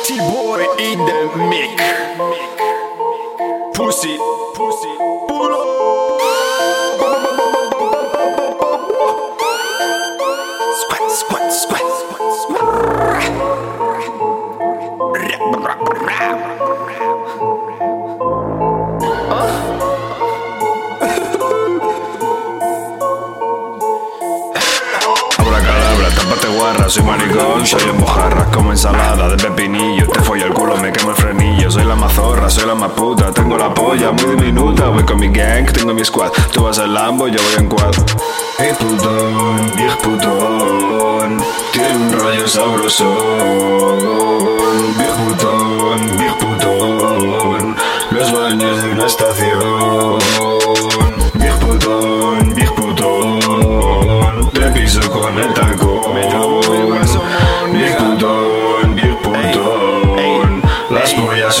Party boy in the mic. Pussy, pussy, pull up. Tápate guarra, soy maricón, soy en mojarras como ensalada de pepinillo. Te follo el culo, me quemo el frenillo. Soy la mazorra, soy la más puta. Tengo la polla muy diminuta. Voy con mi gang, tengo mi squad. Tú vas en Lambo, yo voy en quad. Hey putón, viejo putón. Tiene un rollo sabrosón. Viejo putón, viejo putón. Los baños de una estación. Viejo putón,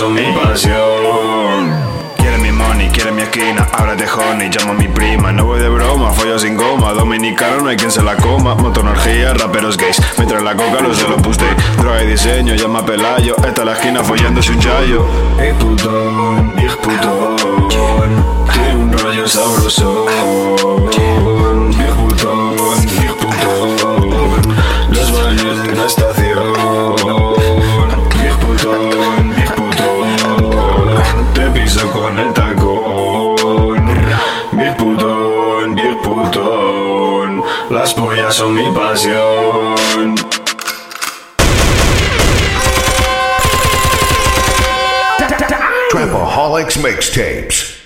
Son mi pasión. Quiere mi money, quiere mi esquina, ábrete honey, llamo a mi prima, no voy de broma, follo sin goma, dominicano no hay quien se la coma, motonergía, raperos gays, me trae la coca, los de los puste, droga y diseño, llama a Pelayo, esta es la esquina follándose un chayo. Hey putón, viejo putón, tiene un rollo sabroso. Viejo putón, viejo putón, los baños de una estación. Putón, las pollas son mi pasión. Trapaholics Mixtapes.